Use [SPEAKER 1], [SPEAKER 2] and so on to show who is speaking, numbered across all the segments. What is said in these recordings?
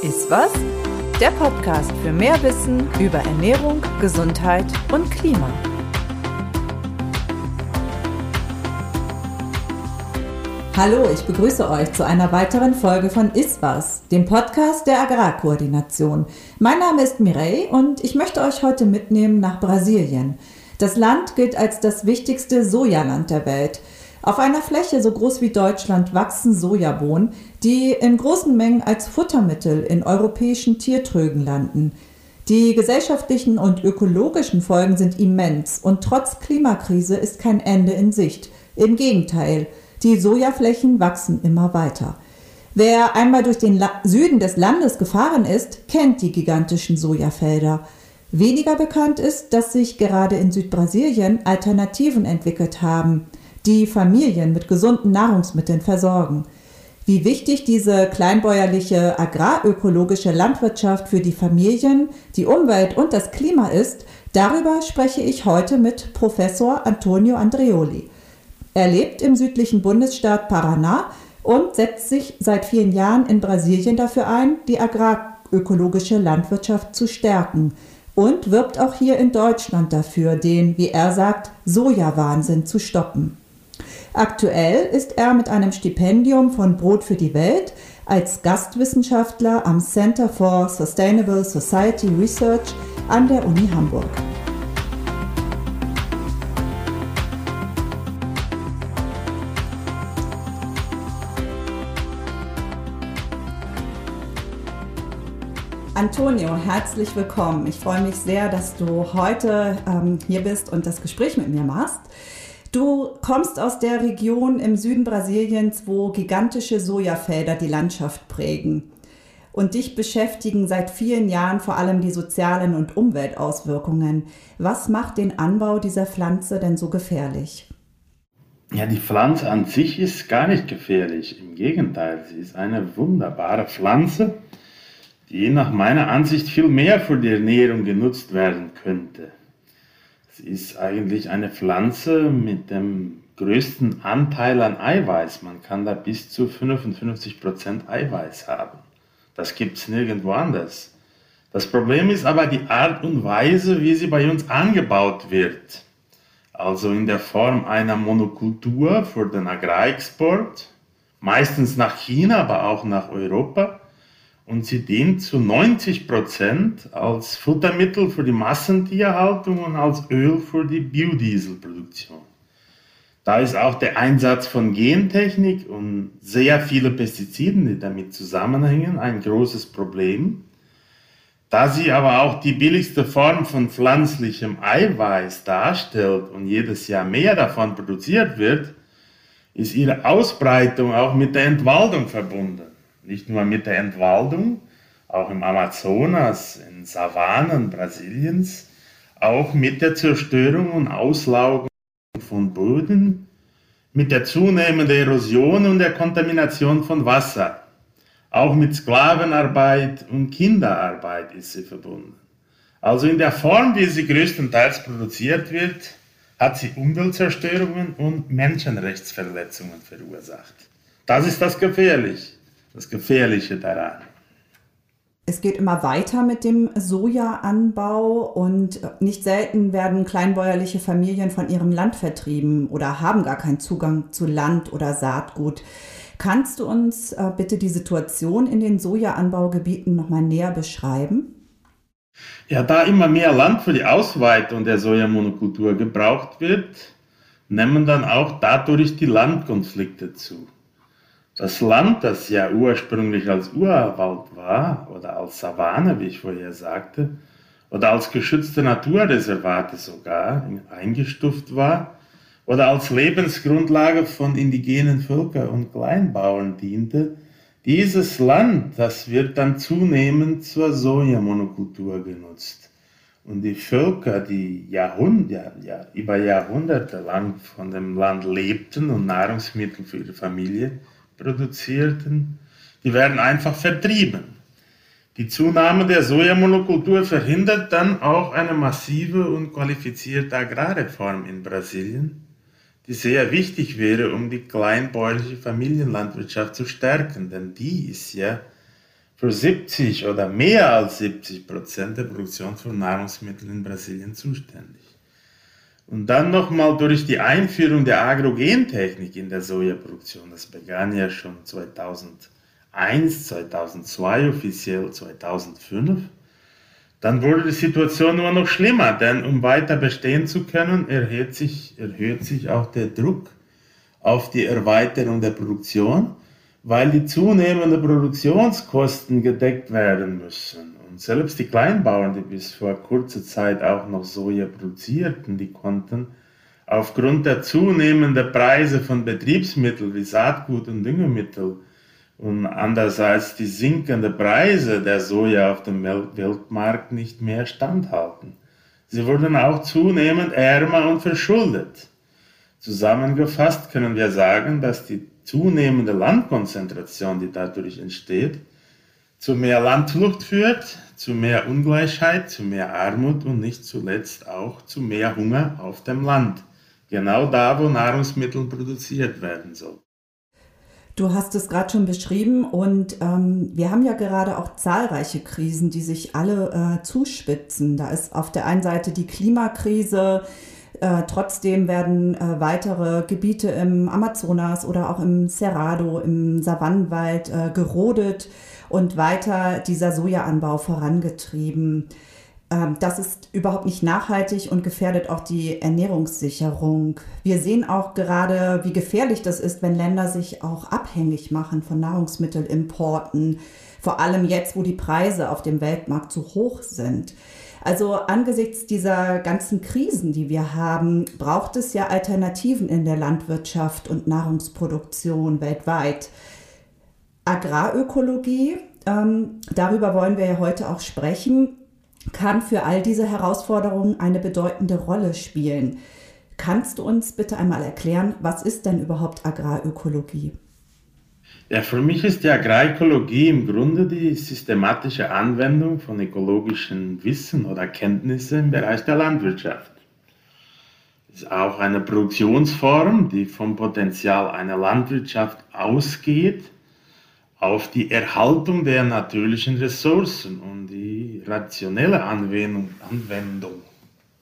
[SPEAKER 1] Ist was? Der Podcast für mehr Wissen über Ernährung, Gesundheit und Klima.
[SPEAKER 2] Hallo, ich begrüße euch zu einer weiteren Folge von Iswas, dem Podcast der Agrarkoordination. Mein Name ist Mireille und ich möchte euch heute mitnehmen nach Brasilien. Das Land gilt als das wichtigste Sojaland der Welt. Auf einer Fläche so groß wie Deutschland wachsen Sojabohnen, die in großen Mengen als Futtermittel in europäischen Tiertrögen landen. Die gesellschaftlichen und ökologischen Folgen sind immens und trotz Klimakrise ist kein Ende in Sicht. Im Gegenteil, die Sojaflächen wachsen immer weiter. Wer einmal durch den La Süden des Landes gefahren ist, kennt die gigantischen Sojafelder. Weniger bekannt ist, dass sich gerade in Südbrasilien Alternativen entwickelt haben, die Familien mit gesunden Nahrungsmitteln versorgen. Wie wichtig diese kleinbäuerliche agrarökologische Landwirtschaft für die Familien, die Umwelt und das Klima ist, darüber spreche ich heute mit Professor Antonio Andreoli. Er lebt im südlichen Bundesstaat Paraná und setzt sich seit vielen Jahren in Brasilien dafür ein, die agrarökologische Landwirtschaft zu stärken und wirbt auch hier in Deutschland dafür, den, wie er sagt, Sojawahnsinn zu stoppen. Aktuell ist er mit einem Stipendium von Brot für die Welt als Gastwissenschaftler am Center for Sustainable Society Research an der Uni Hamburg. Antonio, herzlich willkommen. Ich freue mich sehr, dass du heute ähm, hier bist und das Gespräch mit mir machst. Du kommst aus der Region im Süden Brasiliens, wo gigantische Sojafelder die Landschaft prägen. Und dich beschäftigen seit vielen Jahren vor allem die sozialen und Umweltauswirkungen. Was macht den Anbau dieser Pflanze denn so gefährlich?
[SPEAKER 3] Ja, die Pflanze an sich ist gar nicht gefährlich. Im Gegenteil, sie ist eine wunderbare Pflanze die nach meiner Ansicht viel mehr für die Ernährung genutzt werden könnte. Ist eigentlich eine Pflanze mit dem größten Anteil an Eiweiß. Man kann da bis zu 55% Eiweiß haben. Das gibt es nirgendwo anders. Das Problem ist aber die Art und Weise, wie sie bei uns angebaut wird. Also in der Form einer Monokultur für den Agrarexport, meistens nach China, aber auch nach Europa und sie dient zu 90 Prozent als Futtermittel für die Massentierhaltung und als Öl für die Biodieselproduktion. Da ist auch der Einsatz von Gentechnik und sehr viele Pestiziden, die damit zusammenhängen, ein großes Problem. Da sie aber auch die billigste Form von pflanzlichem Eiweiß darstellt und jedes Jahr mehr davon produziert wird, ist ihre Ausbreitung auch mit der Entwaldung verbunden nicht nur mit der Entwaldung, auch im Amazonas, in Savannen Brasiliens, auch mit der Zerstörung und Auslaugung von Böden, mit der zunehmenden Erosion und der Kontamination von Wasser. Auch mit Sklavenarbeit und Kinderarbeit ist sie verbunden. Also in der Form, wie sie größtenteils produziert wird, hat sie Umweltzerstörungen und Menschenrechtsverletzungen verursacht. Das ist das Gefährliche das Gefährliche daran.
[SPEAKER 2] Es geht immer weiter mit dem Sojaanbau und nicht selten werden kleinbäuerliche Familien von ihrem Land vertrieben oder haben gar keinen Zugang zu Land oder Saatgut. Kannst du uns äh, bitte die Situation in den Sojaanbaugebieten nochmal näher beschreiben?
[SPEAKER 3] Ja, da immer mehr Land für die Ausweitung der Sojamonokultur gebraucht wird, nehmen dann auch dadurch die Landkonflikte zu. Das Land, das ja ursprünglich als Urwald war oder als Savanne, wie ich vorher sagte, oder als geschützte Naturreservate sogar eingestuft war oder als Lebensgrundlage von indigenen Völkern und Kleinbauern diente, dieses Land, das wird dann zunehmend zur Sojamonokultur genutzt. Und die Völker, die Jahrhund ja, über Jahrhunderte lang von dem Land lebten und Nahrungsmittel für ihre Familie produzierten, die werden einfach vertrieben. Die Zunahme der Sojamonokultur verhindert dann auch eine massive und qualifizierte Agrarreform in Brasilien, die sehr wichtig wäre, um die kleinbäuerliche Familienlandwirtschaft zu stärken, denn die ist ja für 70 oder mehr als 70 Prozent der Produktion von Nahrungsmitteln in Brasilien zuständig. Und dann nochmal durch die Einführung der Agrogentechnik in der Sojaproduktion, das begann ja schon 2001, 2002, offiziell 2005, dann wurde die Situation nur noch schlimmer, denn um weiter bestehen zu können, erhöht sich, erhöht sich auch der Druck auf die Erweiterung der Produktion, weil die zunehmenden Produktionskosten gedeckt werden müssen. Und selbst die Kleinbauern, die bis vor kurzer Zeit auch noch Soja produzierten, die konnten aufgrund der zunehmenden Preise von Betriebsmitteln wie Saatgut und Düngemittel und andererseits die sinkenden Preise der Soja auf dem Weltmarkt nicht mehr standhalten. Sie wurden auch zunehmend ärmer und verschuldet. Zusammengefasst können wir sagen, dass die zunehmende Landkonzentration, die dadurch entsteht, zu mehr Landflucht führt, zu mehr Ungleichheit, zu mehr Armut und nicht zuletzt auch zu mehr Hunger auf dem Land. Genau da, wo Nahrungsmittel produziert werden sollen.
[SPEAKER 2] Du hast es gerade schon beschrieben und ähm, wir haben ja gerade auch zahlreiche Krisen, die sich alle äh, zuspitzen. Da ist auf der einen Seite die Klimakrise, äh, trotzdem werden äh, weitere Gebiete im Amazonas oder auch im Cerrado, im Savannenwald äh, gerodet und weiter dieser Sojaanbau vorangetrieben. Ähm, das ist überhaupt nicht nachhaltig und gefährdet auch die Ernährungssicherung. Wir sehen auch gerade, wie gefährlich das ist, wenn Länder sich auch abhängig machen von Nahrungsmittelimporten, vor allem jetzt, wo die Preise auf dem Weltmarkt zu hoch sind. Also angesichts dieser ganzen Krisen, die wir haben, braucht es ja Alternativen in der Landwirtschaft und Nahrungsproduktion weltweit. Agrarökologie, ähm, darüber wollen wir ja heute auch sprechen, kann für all diese Herausforderungen eine bedeutende Rolle spielen. Kannst du uns bitte einmal erklären, was ist denn überhaupt Agrarökologie?
[SPEAKER 3] Ja, für mich ist die Agrarökologie im Grunde die systematische Anwendung von ökologischen Wissen oder Kenntnissen im Bereich der Landwirtschaft. Es ist auch eine Produktionsform, die vom Potenzial einer Landwirtschaft ausgeht auf die Erhaltung der natürlichen Ressourcen und die rationelle Anwendung, Anwendung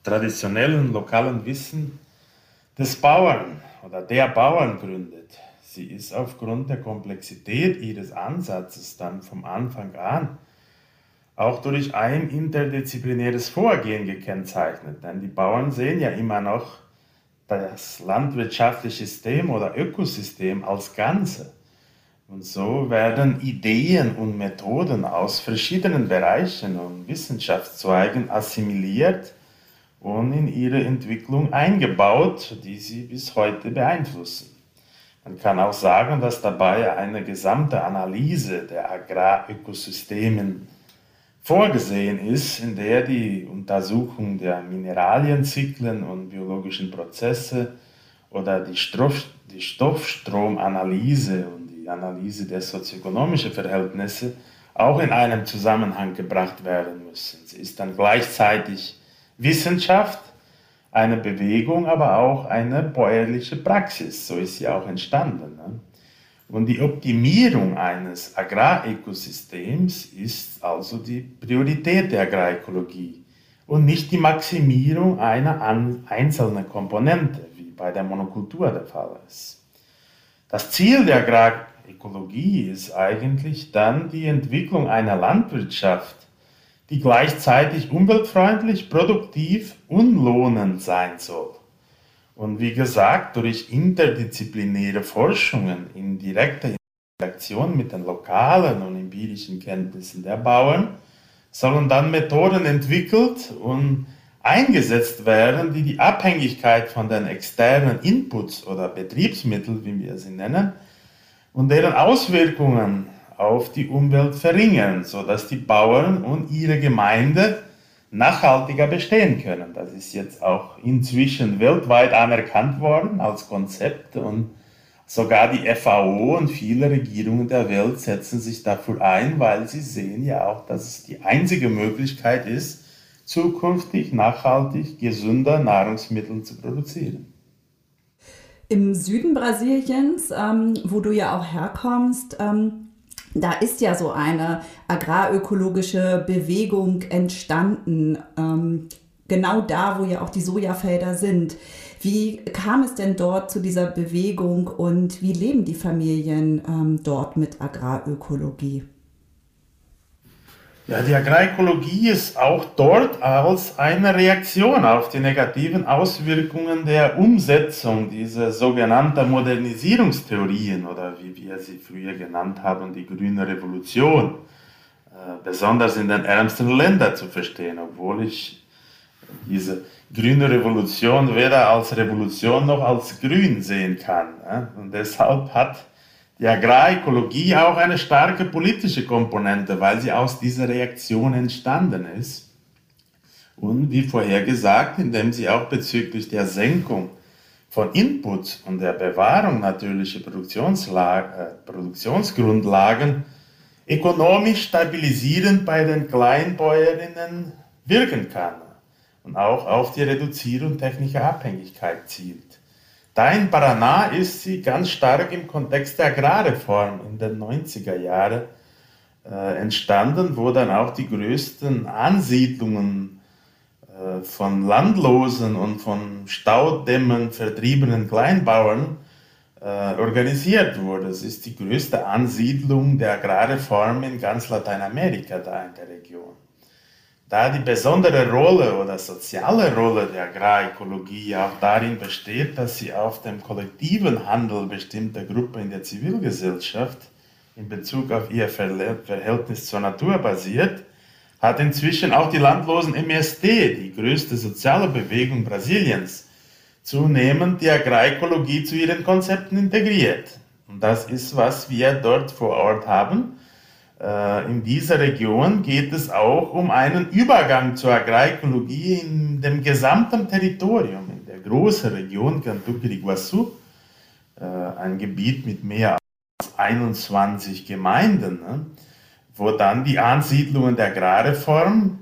[SPEAKER 3] traditionellen lokalen Wissen des Bauern oder der Bauern gründet. Sie ist aufgrund der Komplexität ihres Ansatzes dann vom Anfang an auch durch ein interdisziplinäres Vorgehen gekennzeichnet. Denn die Bauern sehen ja immer noch das landwirtschaftliche System oder Ökosystem als Ganze. Und so werden Ideen und Methoden aus verschiedenen Bereichen und Wissenschaftszweigen assimiliert und in ihre Entwicklung eingebaut, die sie bis heute beeinflussen. Man kann auch sagen, dass dabei eine gesamte Analyse der Agrarökosystemen vorgesehen ist, in der die Untersuchung der Mineralienzyklen und biologischen Prozesse oder die, Stoff, die Stoffstromanalyse und die Analyse der sozioökonomischen Verhältnisse auch in einem Zusammenhang gebracht werden müssen. Sie ist dann gleichzeitig Wissenschaft, eine Bewegung, aber auch eine bäuerliche Praxis. So ist sie auch entstanden. Ne? Und die Optimierung eines Agrarökosystems ist also die Priorität der Agrarökologie und nicht die Maximierung einer einzelnen Komponente, wie bei der Monokultur der Fall ist. Das Ziel der Agrarökologie Ökologie ist eigentlich dann die Entwicklung einer Landwirtschaft, die gleichzeitig umweltfreundlich, produktiv und lohnend sein soll. Und wie gesagt, durch interdisziplinäre Forschungen in direkter Interaktion mit den lokalen und empirischen Kenntnissen der Bauern sollen dann Methoden entwickelt und eingesetzt werden, die die Abhängigkeit von den externen Inputs oder Betriebsmitteln, wie wir sie nennen, und deren Auswirkungen auf die Umwelt verringern, sodass die Bauern und ihre Gemeinde nachhaltiger bestehen können. Das ist jetzt auch inzwischen weltweit anerkannt worden als Konzept und sogar die FAO und viele Regierungen der Welt setzen sich dafür ein, weil sie sehen ja auch, dass es die einzige Möglichkeit ist, zukünftig nachhaltig gesünder Nahrungsmittel zu produzieren.
[SPEAKER 2] Im Süden Brasiliens, ähm, wo du ja auch herkommst, ähm, da ist ja so eine agrarökologische Bewegung entstanden, ähm, genau da, wo ja auch die Sojafelder sind. Wie kam es denn dort zu dieser Bewegung und wie leben die Familien ähm, dort mit Agrarökologie?
[SPEAKER 3] Ja, die Agrarökologie ist auch dort als eine Reaktion auf die negativen Auswirkungen der Umsetzung dieser sogenannten Modernisierungstheorien oder wie wir sie früher genannt haben, die grüne Revolution, äh, besonders in den ärmsten Ländern zu verstehen, obwohl ich diese grüne Revolution weder als Revolution noch als grün sehen kann. Und deshalb hat die Agrarökologie auch eine starke politische Komponente, weil sie aus dieser Reaktion entstanden ist. Und wie vorher gesagt, indem sie auch bezüglich der Senkung von Input und der Bewahrung natürlicher äh, Produktionsgrundlagen ökonomisch stabilisierend bei den Kleinbäuerinnen wirken kann und auch auf die Reduzierung technischer Abhängigkeit zielt. Da in Paraná ist sie ganz stark im Kontext der Agrarreform in den 90er Jahren äh, entstanden, wo dann auch die größten Ansiedlungen äh, von Landlosen und von Staudämmen vertriebenen Kleinbauern äh, organisiert wurde. Es ist die größte Ansiedlung der Agrarreform in ganz Lateinamerika da in der Region. Da die besondere Rolle oder soziale Rolle der Agrarökologie auch darin besteht, dass sie auf dem kollektiven Handel bestimmter Gruppen in der Zivilgesellschaft in Bezug auf ihr Verhältnis zur Natur basiert, hat inzwischen auch die landlosen MST, die größte soziale Bewegung Brasiliens, zunehmend die Agrarökologie zu ihren Konzepten integriert. Und das ist, was wir dort vor Ort haben in dieser Region geht es auch um einen Übergang zur Agrarökologie in dem gesamten Territorium, in der großen Region Cantuque-Iguaçu, äh, ein Gebiet mit mehr als 21 Gemeinden, ne, wo dann die Ansiedlungen der Agrarreform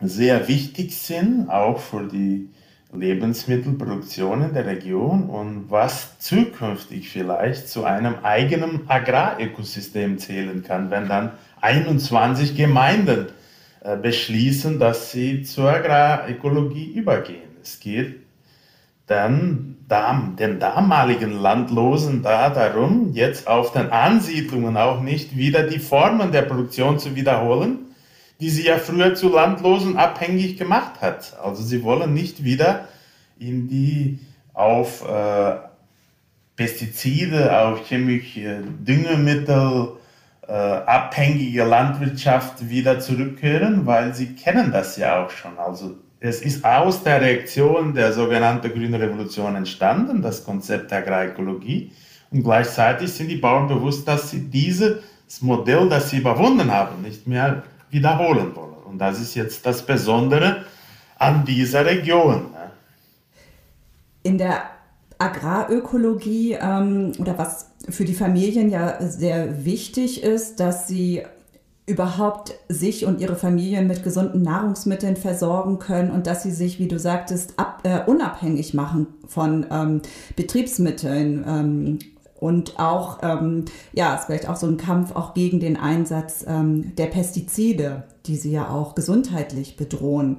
[SPEAKER 3] sehr wichtig sind, auch für die Lebensmittelproduktion in der Region und was zukünftig vielleicht zu einem eigenen Agrarökosystem zählen kann, wenn dann 21 Gemeinden äh, beschließen, dass sie zur Agrarökologie übergehen. Es geht dann den damaligen Landlosen da darum, jetzt auf den Ansiedlungen auch nicht wieder die Formen der Produktion zu wiederholen, die sie ja früher zu Landlosen abhängig gemacht hat. Also sie wollen nicht wieder in die auf äh, Pestizide, auf chemische Düngemittel äh, abhängige Landwirtschaft wieder zurückkehren, weil sie kennen das ja auch schon. Also es ist aus der Reaktion der sogenannten Grünen Revolution entstanden, das Konzept der Agrarekologie. Und gleichzeitig sind die Bauern bewusst, dass sie dieses Modell, das sie überwunden haben, nicht mehr wiederholen wollen. Und das ist jetzt das Besondere an dieser Region.
[SPEAKER 2] In der Agrarökologie ähm, oder was für die Familien ja sehr wichtig ist, dass sie überhaupt sich und ihre Familien mit gesunden Nahrungsmitteln versorgen können und dass sie sich, wie du sagtest, ab, äh, unabhängig machen von ähm, Betriebsmitteln ähm, und auch, ähm, ja, es ist vielleicht auch so ein Kampf auch gegen den Einsatz ähm, der Pestizide, die sie ja auch gesundheitlich bedrohen.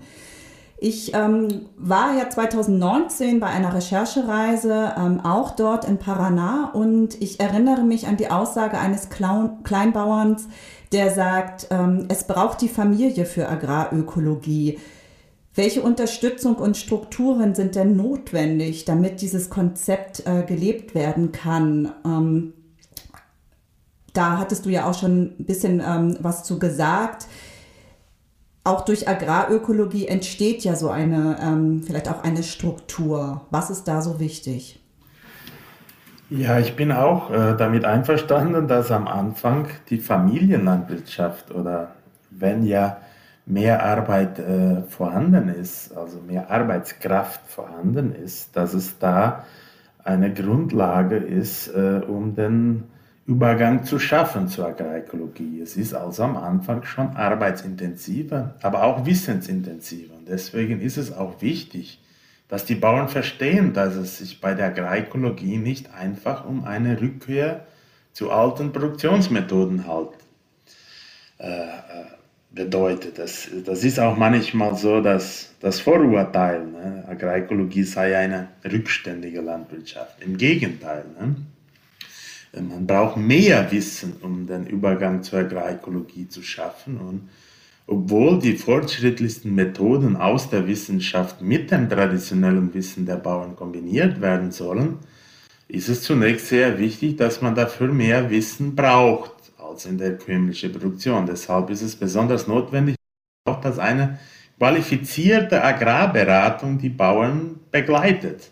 [SPEAKER 2] Ich ähm, war ja 2019 bei einer Recherchereise ähm, auch dort in Paraná und ich erinnere mich an die Aussage eines Klaun Kleinbauerns, der sagt, ähm, es braucht die Familie für Agrarökologie. Welche Unterstützung und Strukturen sind denn notwendig, damit dieses Konzept äh, gelebt werden kann? Ähm, da hattest du ja auch schon ein bisschen ähm, was zu gesagt. Auch durch Agrarökologie entsteht ja so eine, ähm, vielleicht auch eine Struktur. Was ist da so wichtig?
[SPEAKER 3] Ja, ich bin auch äh, damit einverstanden, dass am Anfang die Familienlandwirtschaft oder wenn ja mehr Arbeit äh, vorhanden ist, also mehr Arbeitskraft vorhanden ist, dass es da eine Grundlage ist, äh, um den Übergang zu schaffen zur Agrarökologie. Es ist also am Anfang schon arbeitsintensiver, aber auch wissensintensiver. Und deswegen ist es auch wichtig, dass die Bauern verstehen, dass es sich bei der Agrarökologie nicht einfach um eine Rückkehr zu alten Produktionsmethoden halt äh, bedeutet. Das, das ist auch manchmal so, dass das Vorurteil, ne? Agrarekologie sei eine rückständige Landwirtschaft. Im Gegenteil. Ne? Man braucht mehr Wissen, um den Übergang zur Agrarekologie zu schaffen. Und obwohl die fortschrittlichsten Methoden aus der Wissenschaft mit dem traditionellen Wissen der Bauern kombiniert werden sollen, ist es zunächst sehr wichtig, dass man dafür mehr Wissen braucht als in der herkömmlichen Produktion. Deshalb ist es besonders notwendig, dass eine qualifizierte Agrarberatung die Bauern begleitet.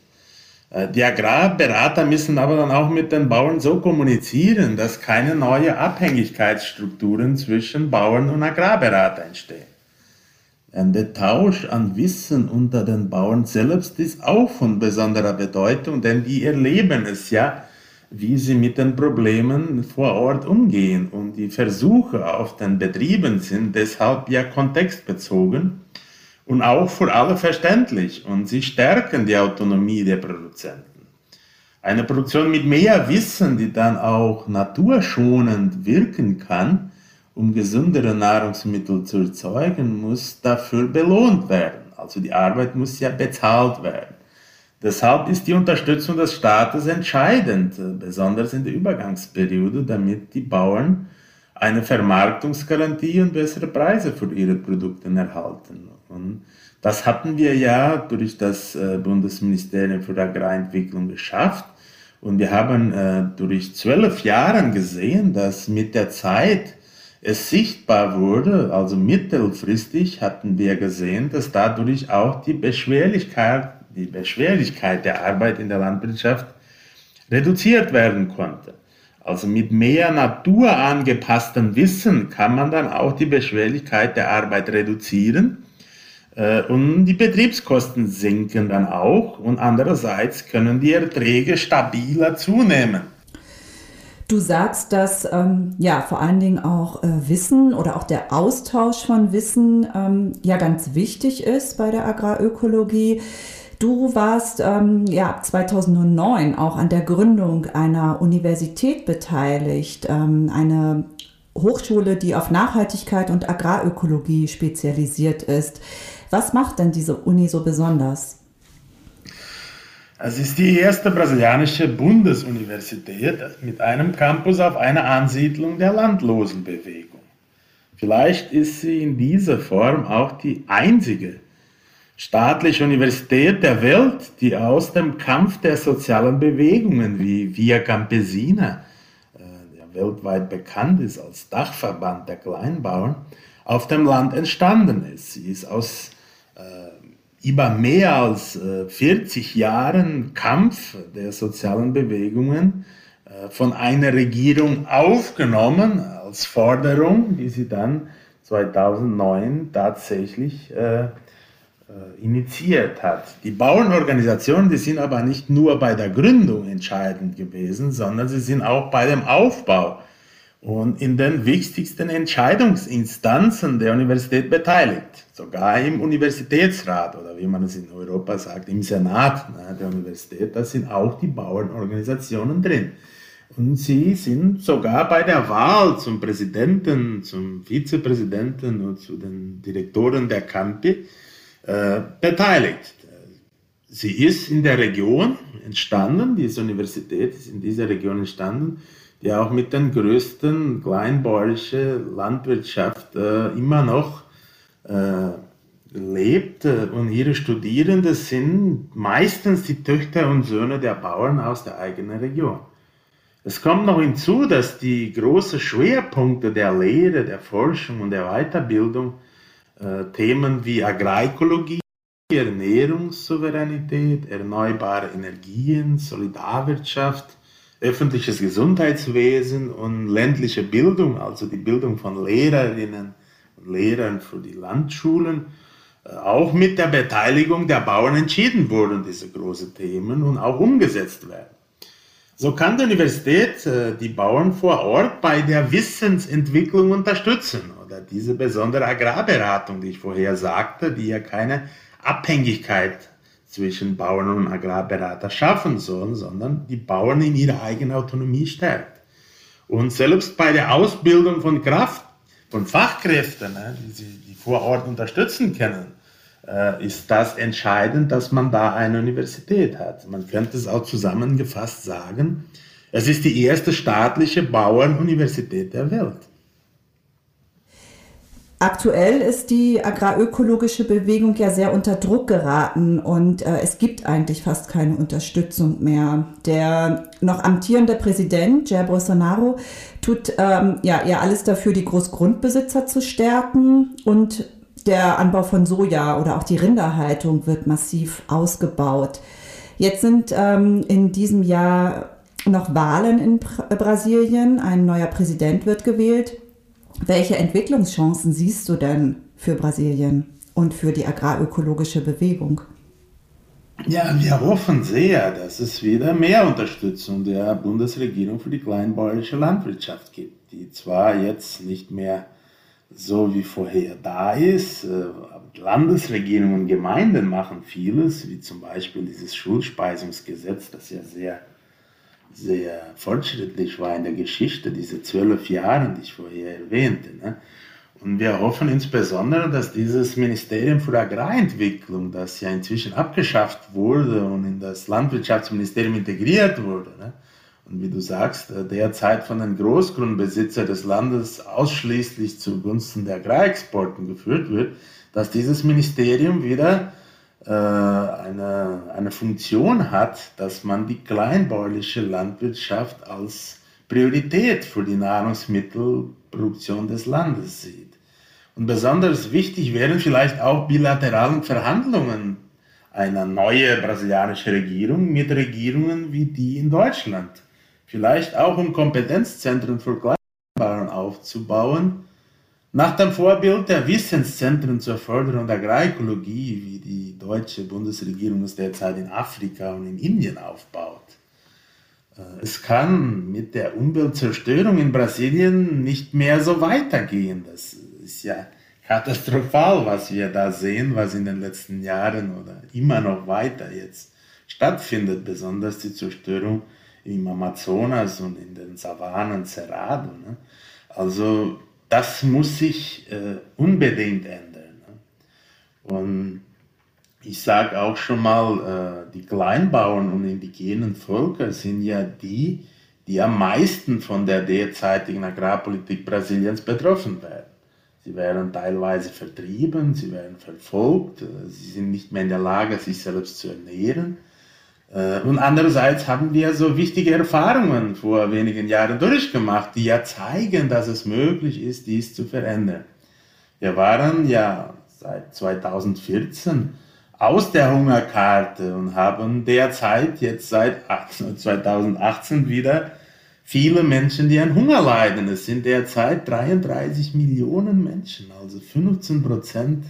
[SPEAKER 3] Äh, die Agrarberater müssen aber dann auch mit den Bauern so kommunizieren, dass keine neuen Abhängigkeitsstrukturen zwischen Bauern und Agrarberater entstehen. Der Tausch an Wissen unter den Bauern selbst ist auch von besonderer Bedeutung, denn die erleben es ja, wie sie mit den Problemen vor Ort umgehen. Und die Versuche auf den Betrieben sind deshalb ja kontextbezogen und auch für alle verständlich und sie stärken die Autonomie der Produzenten. Eine Produktion mit mehr Wissen, die dann auch naturschonend wirken kann, um gesündere Nahrungsmittel zu erzeugen, muss dafür belohnt werden. Also die Arbeit muss ja bezahlt werden. Deshalb ist die Unterstützung des Staates entscheidend, besonders in der Übergangsperiode, damit die Bauern eine Vermarktungsgarantie und bessere Preise für ihre Produkte erhalten. Und das hatten wir ja durch das äh, Bundesministerium für Agrarentwicklung geschafft. Und wir haben äh, durch zwölf Jahre gesehen, dass mit der Zeit es sichtbar wurde, also mittelfristig hatten wir gesehen, dass dadurch auch die Beschwerlichkeit, die Beschwerlichkeit der Arbeit in der Landwirtschaft reduziert werden konnte. Also mit mehr naturaangepasstem Wissen kann man dann auch die Beschwerlichkeit der Arbeit reduzieren äh, und die Betriebskosten sinken dann auch und andererseits können die Erträge stabiler zunehmen.
[SPEAKER 2] Du sagst, dass ähm, ja vor allen Dingen auch äh, Wissen oder auch der Austausch von Wissen ähm, ja ganz wichtig ist bei der Agrarökologie. Du warst ähm, ja 2009 auch an der Gründung einer Universität beteiligt, ähm, eine Hochschule, die auf Nachhaltigkeit und Agrarökologie spezialisiert ist. Was macht denn diese Uni so besonders?
[SPEAKER 3] Es ist die erste brasilianische Bundesuniversität mit einem Campus auf einer Ansiedlung der Landlosenbewegung. Vielleicht ist sie in dieser Form auch die einzige staatliche Universität der Welt, die aus dem Kampf der sozialen Bewegungen wie Via Campesina, äh, der weltweit bekannt ist als Dachverband der Kleinbauern, auf dem Land entstanden ist. Sie ist aus äh, über mehr als äh, 40 Jahren Kampf der sozialen Bewegungen äh, von einer Regierung aufgenommen als Forderung, die sie dann 2009 tatsächlich äh, initiiert hat. Die Bauernorganisationen, die sind aber nicht nur bei der Gründung entscheidend gewesen, sondern sie sind auch bei dem Aufbau und in den wichtigsten Entscheidungsinstanzen der Universität beteiligt. Sogar im Universitätsrat oder wie man es in Europa sagt, im Senat ne, der Universität, da sind auch die Bauernorganisationen drin. Und sie sind sogar bei der Wahl zum Präsidenten, zum Vizepräsidenten und zu den Direktoren der Campi äh, beteiligt. Sie ist in der Region entstanden, diese Universität ist in dieser Region entstanden, die auch mit den größten kleinbäuerlichen Landwirtschaft äh, immer noch äh, lebt und ihre Studierenden sind meistens die Töchter und Söhne der Bauern aus der eigenen Region. Es kommt noch hinzu, dass die großen Schwerpunkte der Lehre, der Forschung und der Weiterbildung Themen wie Agrarökologie, Ernährungssouveränität, erneuerbare Energien, Solidarwirtschaft, öffentliches Gesundheitswesen und ländliche Bildung, also die Bildung von Lehrerinnen und Lehrern für die Landschulen, äh, auch mit der Beteiligung der Bauern entschieden wurden, diese großen Themen, und auch umgesetzt werden. So kann die Universität äh, die Bauern vor Ort bei der Wissensentwicklung unterstützen oder diese besondere Agrarberatung, die ich vorher sagte, die ja keine Abhängigkeit zwischen Bauern und Agrarberater schaffen soll, sondern die Bauern in ihrer eigenen Autonomie stärkt. Und selbst bei der Ausbildung von Kraft, von Fachkräften, ne, die sie die vor Ort unterstützen können, äh, ist das entscheidend, dass man da eine Universität hat. Man könnte es auch zusammengefasst sagen, es ist die erste staatliche Bauernuniversität der Welt.
[SPEAKER 2] Aktuell ist die agrarökologische Bewegung ja sehr unter Druck geraten und äh, es gibt eigentlich fast keine Unterstützung mehr. Der noch amtierende Präsident Jair Bolsonaro tut ähm, ja, ja alles dafür, die Großgrundbesitzer zu stärken und der Anbau von Soja oder auch die Rinderhaltung wird massiv ausgebaut. Jetzt sind ähm, in diesem Jahr noch Wahlen in Brasilien. Ein neuer Präsident wird gewählt. Welche Entwicklungschancen siehst du denn für Brasilien und für die agrarökologische Bewegung?
[SPEAKER 3] Ja, wir hoffen sehr, dass es wieder mehr Unterstützung der Bundesregierung für die kleinbäuerliche Landwirtschaft gibt, die zwar jetzt nicht mehr so wie vorher da ist. Äh, Landesregierungen und Gemeinden machen vieles, wie zum Beispiel dieses Schulspeisungsgesetz, das ja sehr sehr fortschrittlich war in der Geschichte, diese zwölf Jahre, die ich vorher erwähnte. Ne? Und wir hoffen insbesondere, dass dieses Ministerium für Agrarentwicklung, das ja inzwischen abgeschafft wurde und in das Landwirtschaftsministerium integriert wurde, ne? und wie du sagst, äh, derzeit von den Großgrundbesitzern des Landes ausschließlich zugunsten der Agrarexporten geführt wird, dass dieses Ministerium wieder eine, eine Funktion hat, dass man die kleinbäuerliche Landwirtschaft als Priorität für die Nahrungsmittelproduktion des Landes sieht. Und besonders wichtig wären vielleicht auch bilateralen Verhandlungen einer neuen brasilianischen Regierung mit Regierungen wie die in Deutschland. Vielleicht auch um Kompetenzzentren für Kleinbauern aufzubauen, nach dem Vorbild der Wissenszentren zur Förderung der Agrarekologie, wie die deutsche Bundesregierung es derzeit in Afrika und in Indien aufbaut. Äh, es kann mit der Umweltzerstörung in Brasilien nicht mehr so weitergehen. Das ist ja katastrophal, was wir da sehen, was in den letzten Jahren oder immer noch weiter jetzt stattfindet, besonders die Zerstörung im Amazonas und in den Savannen Cerrado. Ne? Also das muss sich äh, unbedingt ändern. Ne? Und ich sage auch schon mal, äh, die Kleinbauern und indigenen Völker sind ja die, die am meisten von der derzeitigen Agrarpolitik Brasiliens betroffen werden. Sie werden teilweise vertrieben, sie werden verfolgt, äh, sie sind nicht mehr in der Lage, sich selbst zu ernähren. Äh, und andererseits haben wir so wichtige Erfahrungen vor wenigen Jahren durchgemacht, die ja zeigen, dass es möglich ist, dies zu verändern. Wir waren ja seit 2014 aus der Hungerkarte und haben derzeit jetzt seit 2018 wieder viele Menschen, die an Hunger leiden. Es sind derzeit 33 Millionen Menschen, also 15 Prozent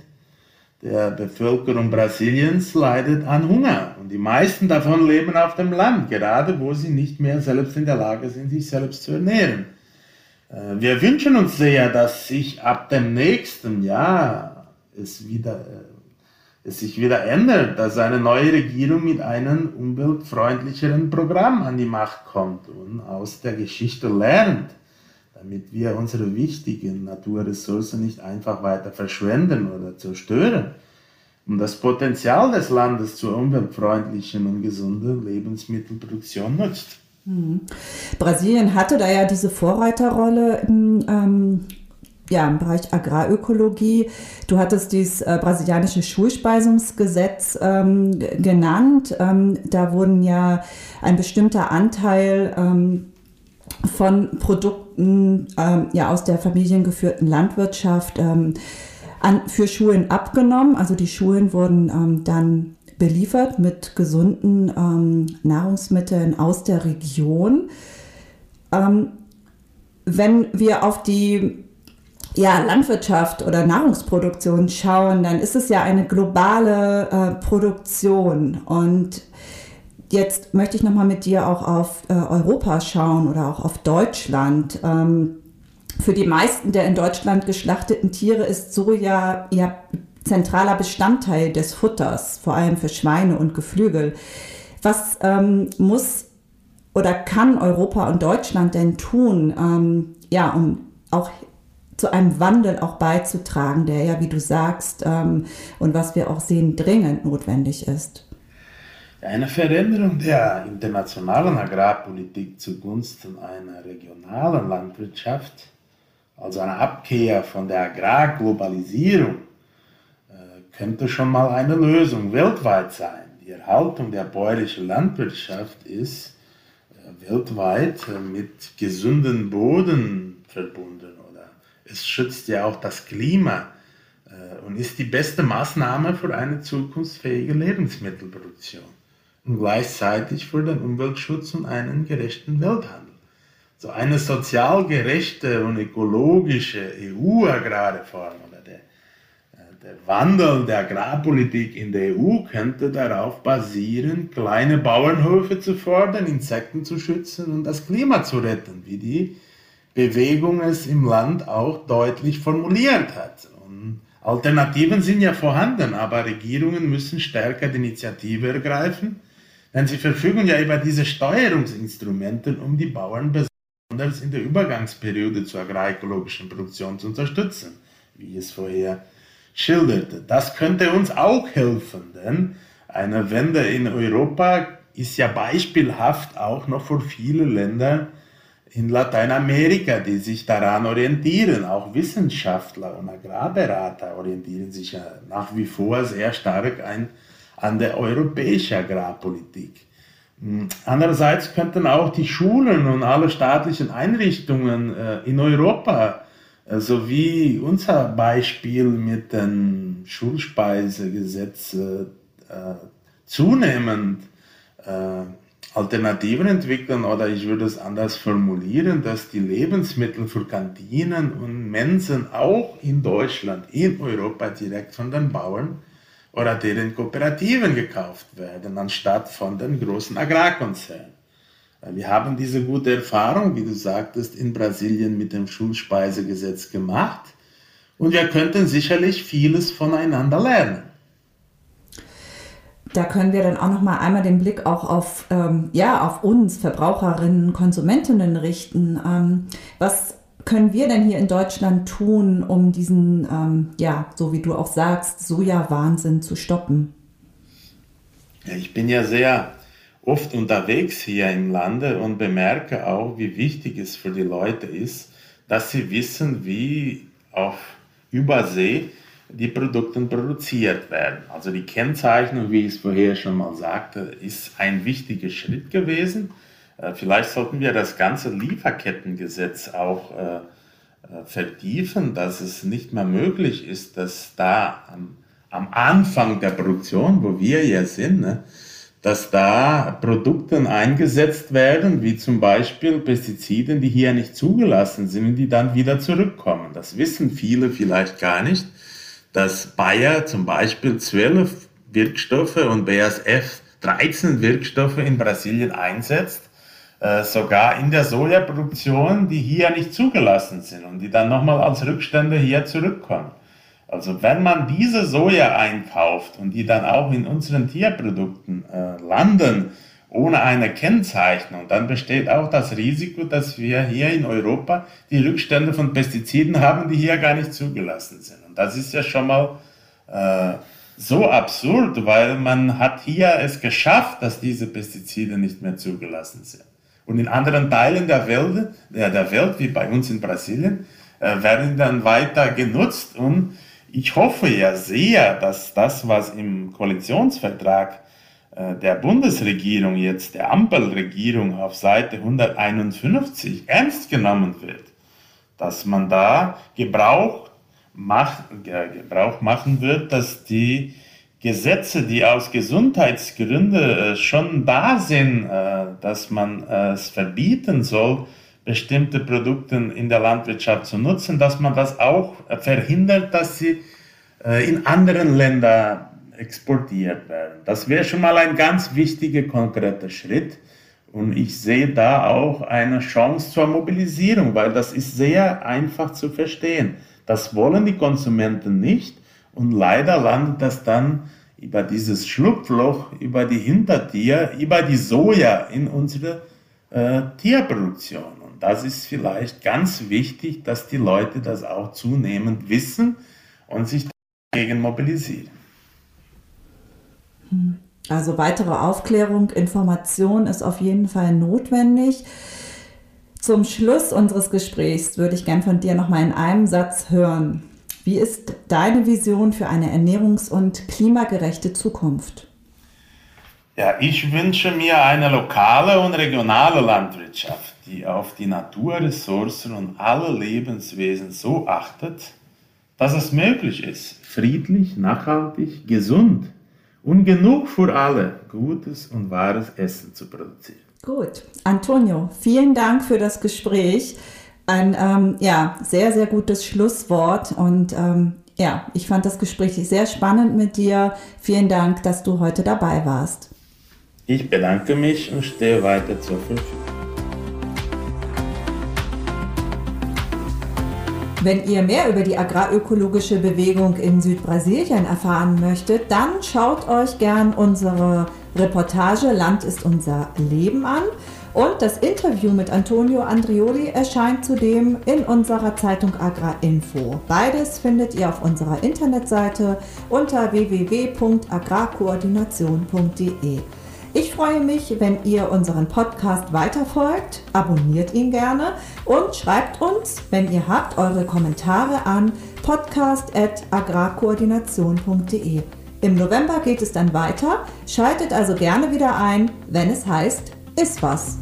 [SPEAKER 3] der Bevölkerung Brasiliens leidet an Hunger. Und die meisten davon leben auf dem Land, gerade wo sie nicht mehr selbst in der Lage sind, sich selbst zu ernähren. Äh, wir wünschen uns sehr, dass sich ab dem nächsten Jahr es, wieder, äh, es sich wieder ändert, dass eine neue Regierung mit einem umweltfreundlicheren Programm an die Macht kommt und aus der Geschichte lernt damit wir unsere wichtigen Naturressourcen nicht einfach weiter verschwenden oder zerstören und das Potenzial des Landes zur umweltfreundlichen und gesunden Lebensmittelproduktion nutzt.
[SPEAKER 2] Mhm. Brasilien hatte da ja diese Vorreiterrolle im, ähm, ja, im Bereich Agrarökologie. Du hattest dieses äh, brasilianische Schulspeisungsgesetz ähm, genannt. Ähm, da wurden ja ein bestimmter Anteil ähm, von Produkten ähm, ja, aus der familiengeführten Landwirtschaft ähm, an, für Schulen abgenommen. Also die Schulen wurden ähm, dann beliefert mit gesunden ähm, Nahrungsmitteln aus der Region. Ähm, wenn wir auf die ja, Landwirtschaft oder Nahrungsproduktion schauen, dann ist es ja eine globale äh, Produktion und Jetzt möchte ich nochmal mit dir auch auf äh, Europa schauen oder auch auf Deutschland. Ähm, für die meisten der in Deutschland geschlachteten Tiere ist Soja ja zentraler Bestandteil des Futters, vor allem für Schweine und Geflügel. Was ähm, muss oder kann Europa und Deutschland denn tun, ähm, ja, um auch zu einem Wandel auch beizutragen, der ja, wie du sagst, ähm, und was wir auch sehen, dringend notwendig ist?
[SPEAKER 3] Eine Veränderung der internationalen Agrarpolitik zugunsten einer regionalen Landwirtschaft, also eine Abkehr von der Agrarglobalisierung, äh, könnte schon mal eine Lösung weltweit sein. Die Erhaltung der bäuerlichen Landwirtschaft ist äh, weltweit äh, mit gesunden Boden verbunden oder es schützt ja auch das Klima und ist die beste Maßnahme für eine zukunftsfähige Lebensmittelproduktion gleichzeitig für den Umweltschutz und einen gerechten Welthandel. So eine sozial gerechte und ökologische EU-Agrarreform oder der, äh, der Wandel der Agrarpolitik in der EU könnte darauf basieren, kleine Bauernhöfe zu fördern, Insekten zu schützen und das Klima zu retten, wie die Bewegung es im Land auch deutlich formuliert hat. Und Alternativen sind ja vorhanden, aber Regierungen müssen stärker die Initiative ergreifen denn sie verfügen ja über diese Steuerungsinstrumente, um die Bauern besonders in der Übergangsperiode zur agrarekologischen Produktion zu unterstützen, wie ich es vorher schilderte. Das könnte uns auch helfen, denn eine Wende in Europa ist ja beispielhaft auch noch für viele Länder in Lateinamerika, die sich daran orientieren. Auch Wissenschaftler und Agrarberater orientieren sich ja nach wie vor sehr stark ein an der europäischen Agrarpolitik. Hm, andererseits könnten auch die Schulen und alle staatlichen Einrichtungen äh, in Europa, äh, so wie unser Beispiel mit dem Schulspeisegesetz, äh, zunehmend Alternativen entwickeln oder ich würde es anders formulieren, dass die Lebensmittel für Kantinen und Mensen auch in Deutschland, in Europa direkt von den Bauern oder deren Kooperativen gekauft werden, anstatt von den großen Agrarkonzernen. Wir haben diese gute Erfahrung, wie du sagtest, in Brasilien mit dem Schulspeisegesetz gemacht und wir könnten sicherlich vieles voneinander lernen.
[SPEAKER 2] Da können wir dann auch noch mal einmal den Blick auch auf, ähm, ja, auf uns, Verbraucherinnen, Konsumentinnen richten. Ähm, was können wir denn hier in Deutschland tun, um diesen, ähm, ja, so wie du auch sagst, Soja-Wahnsinn zu stoppen?
[SPEAKER 3] Ja, ich bin ja sehr oft unterwegs hier im Lande und bemerke auch, wie wichtig es für die Leute ist, dass sie wissen, wie auf Übersee die Produkte produziert werden. Also die Kennzeichnung, wie ich es vorher schon mal sagte, ist ein wichtiger Schritt gewesen. Äh, vielleicht sollten wir das ganze Lieferkettengesetz auch äh, äh, vertiefen, dass es nicht mehr möglich ist, dass da am, Anfang der Produktion, wo wir ja sind, ne, dass da Produkte eingesetzt werden, wie zum Beispiel Pestizide, die hier nicht zugelassen sind die dann wieder zurückkommen. Das wissen viele vielleicht gar nicht, dass Bayer zum Beispiel zwölf Wirkstoffe und BASF 13 Wirkstoffe in Brasilien einsetzt äh, sogar in der Sojaproduktion, die hier nicht zugelassen sind und die dann nochmal als Rückstände hier zurückkommen. Also wenn man diese Soja einkauft und die dann auch in unseren Tierprodukten äh, landen, ohne eine Kennzeichnung, dann besteht auch das Risiko, dass wir hier in Europa die Rückstände von Pestiziden haben, die hier gar nicht zugelassen sind. Und das ist ja schon mal äh, so absurd, weil man hat hier es geschafft, dass diese Pestizide nicht mehr zugelassen sind. Und in anderen Teilen der Welt, der, Welt wie bei uns in Brasilien, äh, werden dann weiter genutzt. Und ich hoffe ja sehr, dass das, was im Koalitionsvertrag äh, der Bundesregierung jetzt, der Ampelregierung auf Seite 151 ernst genommen wird, dass man da Gebrauch, macht, äh, Gebrauch machen wird, dass die Gesetze, die aus Gesundheitsgründen äh, schon da sind, äh, dass man äh, es verbieten soll, bestimmte Produkte in der Landwirtschaft zu nutzen, dass man das auch verhindert, dass sie in anderen Ländern exportiert werden. Das wäre schon mal ein ganz wichtiger, konkreter Schritt. Und ich sehe da auch eine Chance zur Mobilisierung, weil das ist sehr einfach zu verstehen. Das wollen die Konsumenten nicht. Und leider landet das dann über dieses Schlupfloch, über die Hintertier, über die Soja in unsere äh, Tierproduktion. Und das ist vielleicht ganz wichtig, dass die Leute das auch zunehmend wissen und sich dagegen mobilisieren.
[SPEAKER 2] Also weitere Aufklärung, Information ist auf jeden Fall notwendig. Zum Schluss unseres Gesprächs würde ich gern von dir noch mal in einem Satz hören. Wie ist deine Vision für eine ernährungs- und klimagerechte Zukunft?
[SPEAKER 3] Ja, ich wünsche mir eine lokale und regionale Landwirtschaft, die auf die Naturressourcen und alle Lebenswesen so achtet, dass es möglich ist, friedlich, nachhaltig, gesund und genug für alle gutes und wahres Essen zu produzieren.
[SPEAKER 2] Gut, Antonio, vielen Dank für das Gespräch. Ein ähm, ja, sehr, sehr gutes Schlusswort und ähm, ja, ich fand das Gespräch sehr spannend mit dir. Vielen Dank, dass du heute dabei warst.
[SPEAKER 3] Ich bedanke mich und stehe weiter zur Verfügung.
[SPEAKER 2] Wenn ihr mehr über die agrarökologische Bewegung in Südbrasilien erfahren möchtet, dann schaut euch gern unsere Reportage Land ist unser Leben an. Und das Interview mit Antonio Andrioli erscheint zudem in unserer Zeitung Agrarinfo. Beides findet ihr auf unserer Internetseite unter www.agrarkoordination.de. Ich freue mich, wenn ihr unseren Podcast weiterfolgt, abonniert ihn gerne und schreibt uns, wenn ihr habt, eure Kommentare an podcast.agrarkoordination.de. Im November geht es dann weiter. Schaltet also gerne wieder ein, wenn es heißt, ist was.